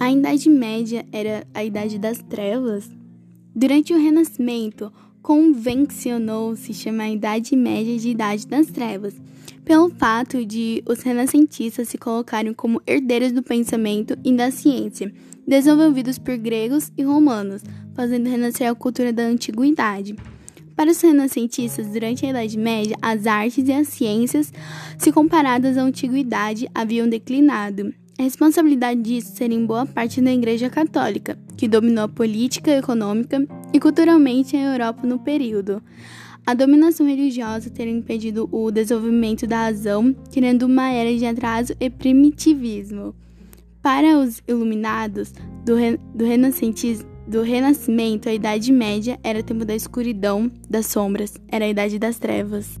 A Idade Média era a Idade das Trevas? Durante o Renascimento, convencionou-se chamar a Idade Média de Idade das Trevas, pelo fato de os renascentistas se colocarem como herdeiros do pensamento e da ciência, desenvolvidos por gregos e romanos, fazendo renascer a cultura da antiguidade. Para os renascentistas, durante a Idade Média, as artes e as ciências, se comparadas à antiguidade, haviam declinado. A responsabilidade disso seria em boa parte da Igreja Católica, que dominou a política, econômica e culturalmente a Europa no período. A dominação religiosa teria impedido o desenvolvimento da razão, criando uma era de atraso e primitivismo. Para os iluminados do, re do, do Renascimento, a Idade Média era o tempo da escuridão, das sombras, era a Idade das Trevas.